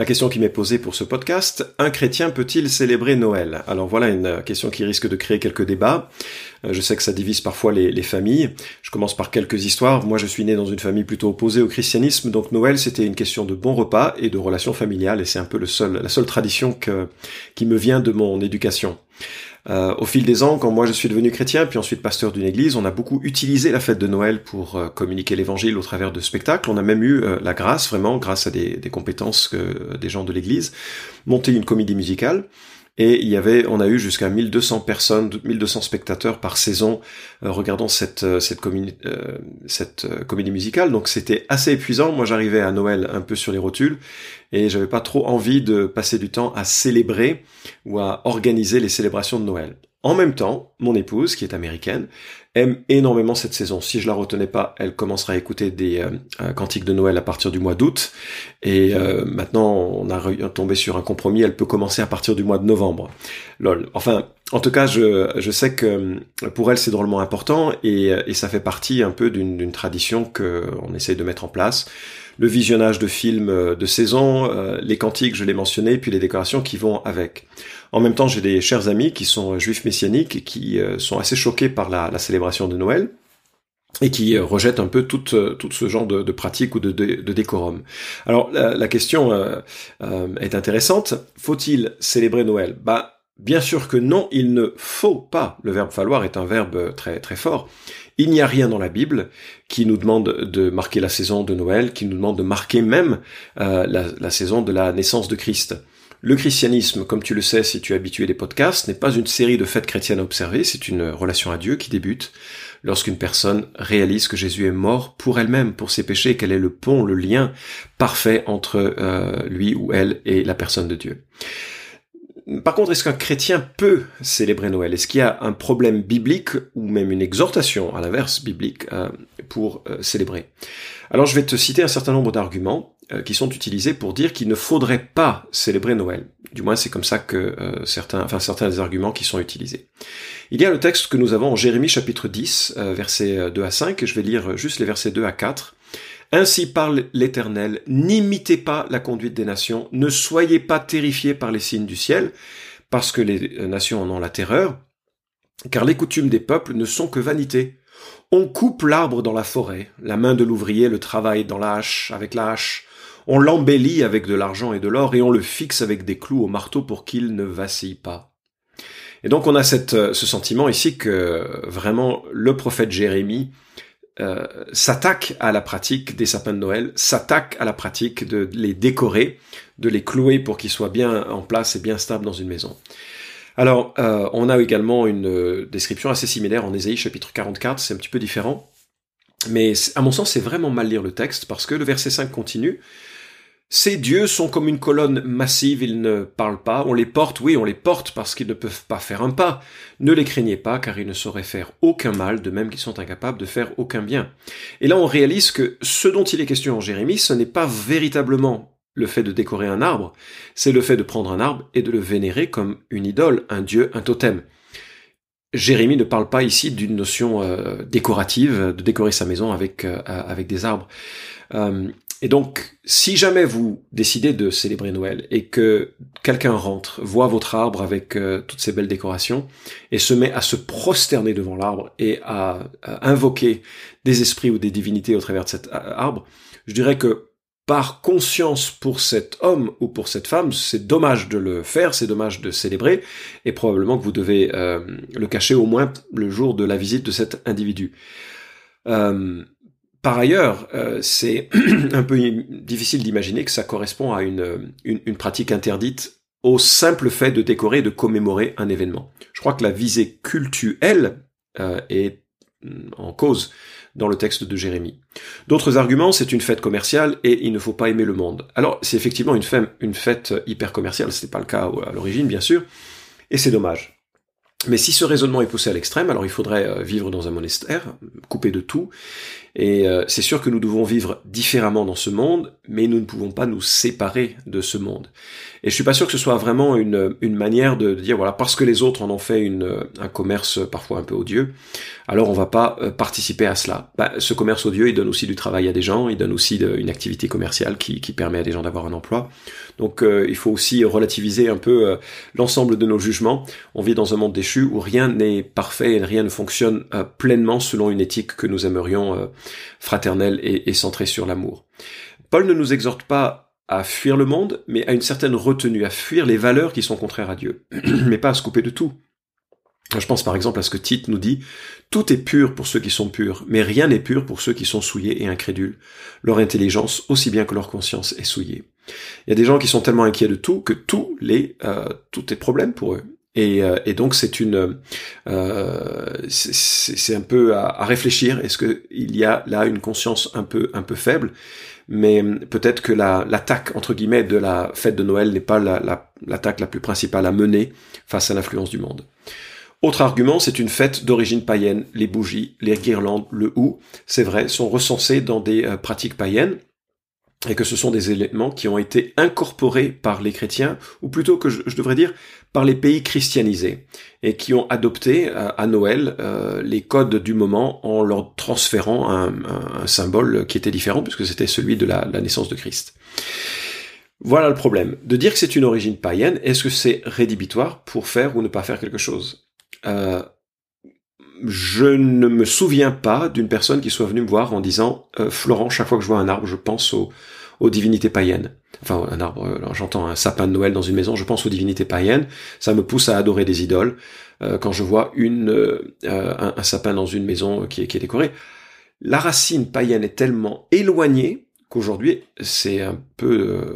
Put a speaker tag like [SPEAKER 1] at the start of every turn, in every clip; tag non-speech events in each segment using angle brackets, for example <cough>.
[SPEAKER 1] La question qui m'est posée pour ce podcast, un chrétien peut-il célébrer Noël? Alors voilà une question qui risque de créer quelques débats. Euh, je sais que ça divise parfois les, familles. Je commence par quelques histoires. Moi, je suis né dans une famille plutôt opposée au christianisme, donc Noël, c'était une question de bon repas et de relations familiales, et c'est un peu la seule tradition qui me vient de mon éducation. Euh, au fil des ans, quand moi je suis devenu chrétien, puis ensuite pasteur d'une église, on a beaucoup utilisé la fête de Noël pour euh, communiquer l'évangile au travers de spectacles. On a même eu euh, la grâce, vraiment, grâce à des, compétences des gens de l'église, monter une comédie musicale. Et il y avait, on a eu jusqu'à 1200 personnes, 1200 spectateurs par saison euh, regardant cette euh, cette, euh, cette comédie musicale. Donc c'était assez épuisant. Moi, j'arrivais à Noël un peu sur les rotules et j'avais pas trop envie de passer du temps à célébrer ou à organiser les célébrations de Noël. En même temps, mon épouse, qui est américaine, aime énormément cette saison. Si je la retenais pas, elle commencera à écouter des euh, euh, cantiques de Noël à partir du mois d'août. Et euh, maintenant, on a tombé sur un compromis. Elle peut commencer à partir du mois de novembre. Lol. Enfin, en tout cas, je, sais que pour elle, c'est drôlement important et, et ça fait partie un peu d'une tradition qu'on essaye de mettre en place le visionnage de films de saison, euh, les cantiques, je l'ai mentionné, puis les décorations qui vont avec. En même temps, j'ai des chers amis qui sont euh, juifs messianiques et qui sont assez choqués par la, célébration de Noël et qui rejettent un peu tout, ce genre de, de pratiques ou de, décorum. Alors la, question est intéressante. Faut-il célébrer Noël? Bah bien sûr que non, il ne faut pas. Le verbe falloir est un verbe très très fort. Il n'y a rien dans la Bible qui nous demande de marquer la saison de Noël, qui nous demande de marquer même euh, la, saison de la naissance de Christ. Le christianisme, comme tu le sais si tu es habitué des podcasts, n'est pas une série de fêtes chrétiennes à observer, c'est une relation à Dieu qui débute lorsqu'une personne réalise que Jésus est mort pour elle-même, pour ses péchés, qu'elle est le pont, le lien parfait entre euh, lui ou elle et la personne de Dieu. Par contre, est-ce qu'un chrétien peut célébrer Noël? Est-ce qu'il y a un problème biblique ou même une exhortation, à l'inverse, biblique, euh, pour euh, célébrer? Alors, je vais te citer un certain nombre d'arguments qui sont utilisés pour dire qu'il ne faudrait pas célébrer Noël. Du moins, c'est comme ça que certains, enfin certains des arguments qui sont utilisés. Il y a le texte que nous avons en Jérémie chapitre 10, versets 2 à 5, et je vais lire juste les versets 2 à 4. Ainsi parle l'Éternel, n'imitez pas la conduite des nations, ne soyez pas terrifiés par les signes du ciel, parce que les nations en ont la terreur, car les coutumes des peuples ne sont que vanité. On coupe l'arbre dans la forêt, la main de l'ouvrier le travaille dans la hache, avec la hache, on l'embellit avec de l'argent et de l'or, et on le fixe avec des clous au marteau pour qu'il ne vacille pas. Et donc on a cette, ce sentiment ici que vraiment le prophète Jérémie euh, s'attaque à la pratique des sapins de Noël, s'attaque à la pratique de les décorer, de les clouer pour qu'ils soient bien en place et bien stables dans une maison. Alors, euh, on a également une euh, description assez similaire en Ésaïe chapitre 44, c'est un petit peu différent, mais à mon sens, c'est vraiment mal lire le texte parce que le verset 5 continue. Ces dieux sont comme une colonne massive, ils ne parlent pas, on les porte, oui, on les porte parce qu'ils ne peuvent pas faire un pas. Ne les craignez pas, car ils ne sauraient faire aucun mal, de même qu'ils sont incapables de faire aucun bien. Et là, on réalise que ce dont il est question en Jérémie, ce n'est pas véritablement le fait de décorer un arbre, c'est le fait de prendre un arbre et de le vénérer comme une idole, un dieu, un totem. Jérémie ne parle pas ici d'une notion euh, décorative, de décorer sa maison avec, euh, avec des arbres. Euh, et donc, si jamais vous décidez de célébrer Noël et que quelqu'un rentre, voit votre arbre avec euh, toutes ces belles décorations et se met à se prosterner devant l'arbre et à, invoquer des esprits ou des divinités au travers de cet euh, arbre, je dirais que par conscience pour cet homme ou pour cette femme, c'est dommage de le faire, c'est dommage de célébrer, et probablement que vous devez euh, le cacher au moins le jour de la visite de cet individu. Par ailleurs, euh, c'est <clears throat> un peu difficile d'imaginer que ça correspond à une, pratique interdite au simple fait de décorer, de commémorer un événement. Je crois que la visée cultuelle euh, est mm, en cause dans le texte de Jérémie. D'autres arguments, c'est une fête commerciale et il ne faut pas aimer le monde. Alors, c'est effectivement une fête, hyper commerciale, ce n'est pas le cas à l'origine, bien sûr, et c'est dommage. Mais si ce raisonnement est poussé à l'extrême, alors il faudrait euh, vivre dans un monastère, coupé de tout, Et euh, c'est sûr que nous devons vivre différemment dans ce monde, mais nous ne pouvons pas nous séparer de ce monde. Et je suis pas sûr que ce soit vraiment une, une manière de, dire voilà parce que les autres en ont fait une, un commerce parfois un peu odieux, alors on va pas euh, participer à cela. Bah, ce commerce odieux, il donne aussi du travail à des gens, il donne aussi une activité commerciale qui, qui, permet à des gens d'avoir un emploi. Donc euh, il faut aussi relativiser un peu euh, l'ensemble de nos jugements. On vit dans un monde déchu où rien n'est parfait et rien ne fonctionne pleinement selon une éthique que nous aimerions fraternelle et, et centrée sur l'amour. Paul ne nous exhorte pas à fuir le monde, mais à une certaine retenue, à fuir les valeurs qui sont contraires à Dieu, <clears throat> mais pas à se couper de tout. Je pense par exemple à ce que Tite nous dit, Tout est pur pour ceux qui sont purs, mais rien n'est pur pour ceux qui sont souillés et incrédules. Leur intelligence, aussi bien que leur conscience, est souillée. Il y a des gens qui sont tellement inquiets de tout que tout les, euh, tout est problème pour eux. Et, euh, et donc c'est une, euh, c'est un peu à, à réfléchir. Est-ce qu'il y a là une conscience un peu, un peu faible? Mais peut-être que l'attaque entre guillemets de la fête de Noël n'est pas l'attaque la, la plus principale à mener face à l'influence du monde. Autre argument, c'est une fête d'origine païenne. Les bougies, les guirlandes, le hou, c'est vrai, sont recensés dans des euh, pratiques païennes et que ce sont des éléments qui ont été incorporés par les chrétiens, ou plutôt que je, devrais dire par les pays christianisés, et qui ont adopté euh, à Noël euh, les codes du moment en leur transférant un, symbole qui était différent, puisque c'était celui de la, naissance de Christ. Voilà le problème. De dire que c'est une origine païenne, est-ce que c'est rédhibitoire pour faire ou ne pas faire quelque chose? Euh, je ne me souviens pas d'une personne qui soit venue me voir en disant euh, Florent, chaque fois que je vois un arbre, je pense aux, divinités païennes. Enfin, un arbre, euh, j'entends un sapin de Noël dans une maison, je pense aux divinités païennes. Ça me pousse à adorer des idoles. Euh, quand je vois une, un, sapin dans une maison qui est, qui est décoré, la racine païenne est tellement éloignée qu'aujourd'hui c'est un peu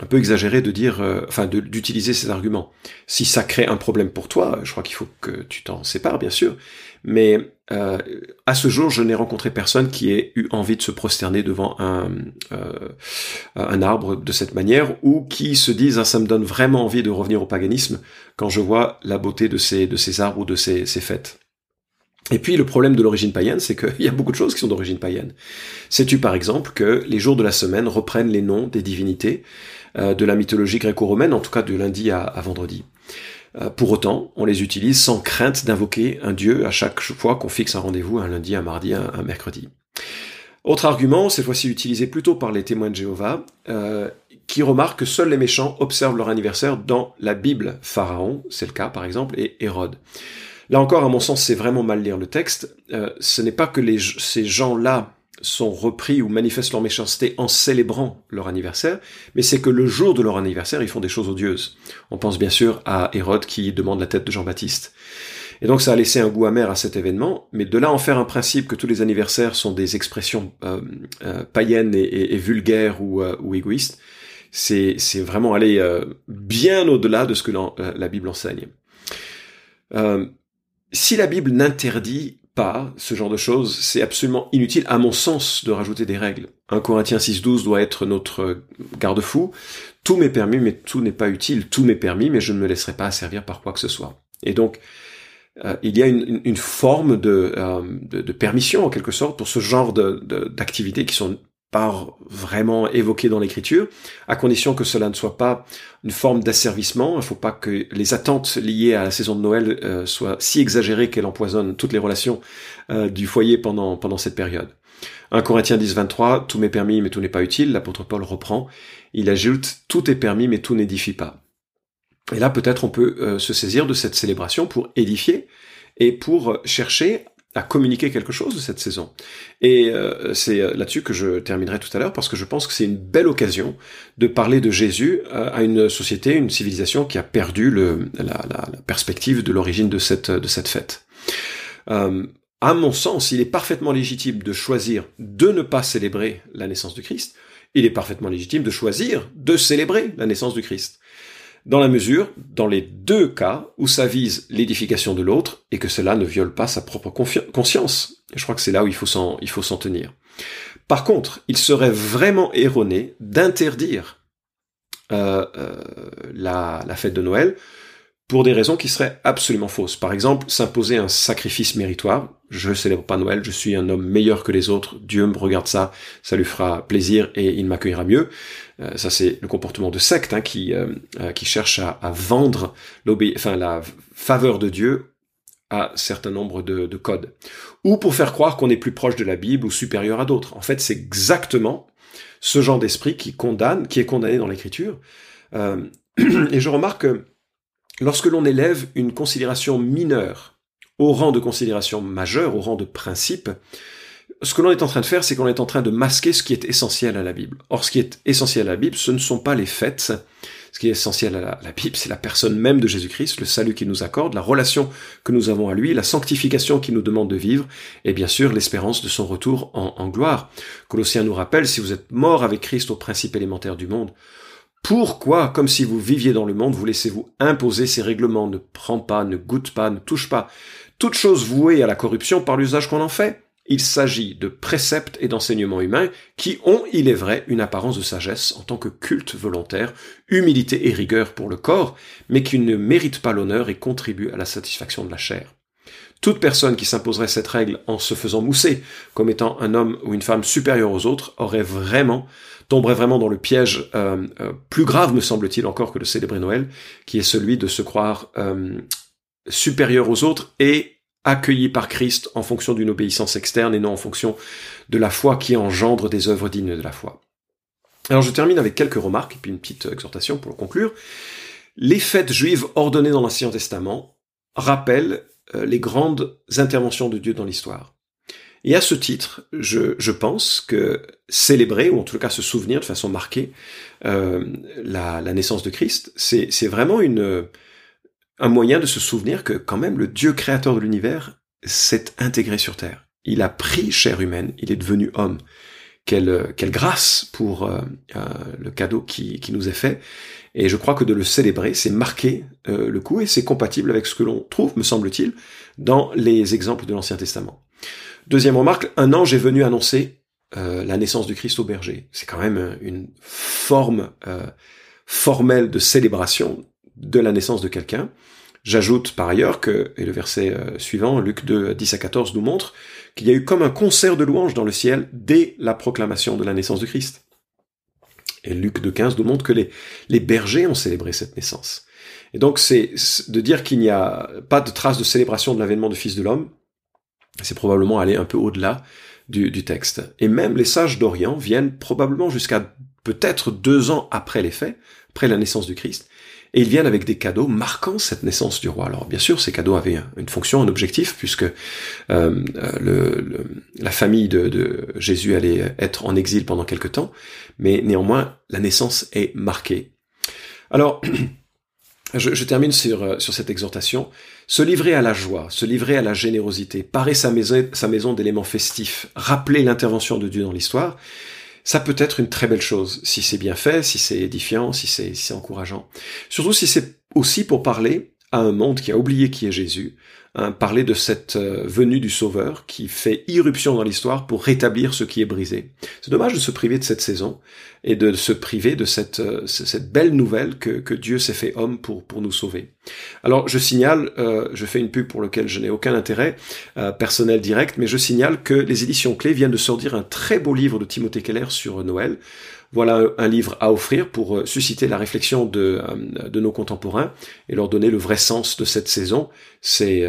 [SPEAKER 1] un peu exagéré de dire enfin d'utiliser ces arguments. Si ça crée un problème pour toi, je crois qu'il faut que tu t'en sépares bien sûr, mais euh, à ce jour, je n'ai rencontré personne qui ait eu envie de se prosterner devant un, euh, un arbre de cette manière, ou qui se dise ah, ça me donne vraiment envie de revenir au paganisme quand je vois la beauté de ces, de ces arbres ou de ces, ces fêtes. Et puis le problème de l'origine païenne, c'est qu'il <laughs> y a beaucoup de choses qui sont d'origine païenne. Sais-tu par exemple que les jours de la semaine reprennent les noms des divinités euh, de la mythologie gréco-romaine, en tout cas de lundi à, vendredi? Euh, pour autant, on les utilise sans crainte d'invoquer un dieu à chaque fois qu'on fixe un rendez-vous un lundi, un mardi, un, mercredi. Autre argument, cette fois-ci utilisé plutôt par les témoins de Jéhovah, euh, qui remarquent que seuls les méchants observent leur anniversaire dans la Bible. Pharaon, c'est le cas par exemple, et Hérode. Là encore, à mon sens, c'est vraiment mal lire le texte. Euh, ce n'est pas que ces gens-là sont repris ou manifestent leur méchanceté en célébrant leur anniversaire, mais c'est que le jour de leur anniversaire, ils font des choses odieuses. On pense bien sûr à Hérode qui demande la tête de Jean-Baptiste. Et donc ça a laissé un goût amer à cet événement, mais de là en faire un principe que tous les anniversaires sont des expressions euh, euh, païennes et, vulgaires ou égoïstes, c'est, vraiment aller bien au-delà de ce que la Bible enseigne. Si la Bible n'interdit pas ce genre de choses, c'est absolument inutile, à mon sens, de rajouter des règles. Un Corinthien 6.12 doit être notre garde-fou. Tout m'est permis, mais tout n'est pas utile. Tout m'est permis, mais je ne me laisserai pas servir par quoi que ce soit. Et donc, euh, il y a une, forme euh, de, de, permission, en quelque sorte, pour ce genre d'activités qui sont pas vraiment évoqué dans l'écriture, à condition que cela ne soit pas une forme d'asservissement. Il ne faut pas que les attentes liées à la saison de Noël euh, soient si exagérées qu'elles empoisonnent toutes les relations euh, du foyer pendant, pendant cette période. 1 Corinthiens 10, 23, tout m'est permis mais tout n'est pas utile, l'apôtre Paul reprend, il ajoute, tout est permis mais tout n'édifie pas. Et là peut-être on peut euh, se saisir de cette célébration pour édifier et pour chercher à communiquer quelque chose de cette saison. Et euh, c'est euh, là-dessus que je terminerai tout à l'heure parce que je pense que c'est une belle occasion de parler de Jésus euh, à une société, une civilisation qui a perdu la, perspective de l'origine de cette, de cette fête. à mon sens, il est parfaitement légitime de choisir de ne pas célébrer la naissance du Christ. Il est parfaitement légitime de choisir de célébrer la naissance du Christ dans la mesure, dans les deux cas, où ça vise l'édification de l'autre et que cela ne viole pas sa propre conscience. Je crois que c'est là où il faut s'en, tenir. Par contre, il serait vraiment erroné d'interdire euh, euh, la fête de Noël pour des raisons qui seraient absolument fausses. Par exemple, s'imposer un sacrifice méritoire. Je célèbre pas Noël, je suis un homme meilleur que les autres, Dieu me regarde ça, ça lui fera plaisir et il m'accueillera mieux. Euh, ça c'est le comportement de secte hein, qui, euh, euh, qui cherche à, vendre la faveur de Dieu à certain nombre de, de codes. Ou pour faire croire qu'on est plus proche de la Bible ou supérieur à d'autres. En fait, c'est exactement ce genre d'esprit qui condamne, qui est condamné dans l'écriture. <clears throat> et je remarque que Lorsque l'on élève une considération mineure au rang de considération majeure, au rang de principe, ce que l'on est en train de faire, c'est qu'on est en train de masquer ce qui est essentiel à la Bible. Or, ce qui est essentiel à la Bible, ce ne sont pas les faits. Ce qui est essentiel à la, Bible, c'est la personne même de Jésus-Christ, le salut qu'il nous accorde, la relation que nous avons à lui, la sanctification qu'il nous demande de vivre, et bien sûr l'espérance de son retour en, en gloire. Colossiens nous rappelle, si vous êtes mort avec Christ au principe élémentaire du monde, pourquoi, comme si vous viviez dans le monde, vous laissez-vous imposer ces règlements? Ne prends pas, ne goûte pas, ne touche pas. Toute chose vouée à la corruption par l'usage qu'on en fait. Il s'agit de préceptes et d'enseignements humains qui ont, il est vrai, une apparence de sagesse en tant que culte volontaire, humilité et rigueur pour le corps, mais qui ne méritent pas l'honneur et contribuent à la satisfaction de la chair. Toute personne qui s'imposerait cette règle en se faisant mousser comme étant un homme ou une femme supérieur aux autres aurait vraiment tomberait vraiment dans le piège euh, euh, plus grave, me semble-t-il, encore que de célébrer Noël, qui est celui de se croire euh, supérieur aux autres et accueilli par Christ en fonction d'une obéissance externe et non en fonction de la foi qui engendre des œuvres dignes de la foi. Alors je termine avec quelques remarques et puis une petite exhortation pour conclure. Les fêtes juives ordonnées dans l'Ancien Testament rappellent les grandes interventions de Dieu dans l'histoire. Et à ce titre, je, je, pense que célébrer, ou en tout cas se souvenir de façon marquée, euh, la, la, naissance de Christ, c'est vraiment une, un moyen de se souvenir que quand même le Dieu créateur de l'univers s'est intégré sur Terre. Il a pris chair humaine, il est devenu homme. Quelle, quelle grâce pour euh, euh, le cadeau qui, qui, nous est fait. Et je crois que de le célébrer, c'est marquer euh, le coup et c'est compatible avec ce que l'on trouve, me semble-t-il, dans les exemples de l'Ancien Testament. Deuxième remarque, un ange est venu annoncer euh, la naissance du Christ au berger. C'est quand même euh, une forme euh, formelle de célébration de la naissance de quelqu'un. J'ajoute par ailleurs que, et le verset suivant, Luc 2, 10 à 14 nous montre qu'il y a eu comme un concert de louanges dans le ciel dès la proclamation de la naissance du Christ. Et Luc 2, 15 nous montre que les, les bergers ont célébré cette naissance. Et donc c'est de dire qu'il n'y a pas de trace de célébration de l'avènement du Fils de l'homme, c'est probablement aller un peu au-delà du, texte. Et même les sages d'Orient viennent probablement jusqu'à peut-être deux ans après les faits, après la naissance du Christ, et ils viennent avec des cadeaux marquant cette naissance du roi. Alors bien sûr, ces cadeaux avaient une fonction, un objectif, puisque euh, le, la famille de, de, Jésus allait être en exil pendant quelque temps, mais néanmoins, la naissance est marquée. Alors, <clears throat> je, je termine sur, euh, sur cette exhortation. Se livrer à la joie, se livrer à la générosité, parer sa maison, sa maison d'éléments festifs, rappeler l'intervention de Dieu dans l'histoire, ça peut être une très belle chose, si c'est bien fait, si c'est édifiant, si c'est si encourageant. Surtout si c'est aussi pour parler à un monde qui a oublié qui est Jésus, Hein, parler de cette euh, venue du Sauveur qui fait irruption dans l'histoire pour rétablir ce qui est brisé. C'est dommage de se priver de cette saison et de se priver de cette, euh, belle nouvelle que, Dieu s'est fait homme pour, nous sauver. Alors je signale, euh, je fais une pub pour laquelle je n'ai aucun intérêt personnel direct, mais je signale que les éditions clés viennent de sortir un très beau livre de Timothée Keller sur Noël. Voilà un livre à offrir pour susciter la réflexion de, de nos contemporains et leur donner le vrai sens de cette saison. C'est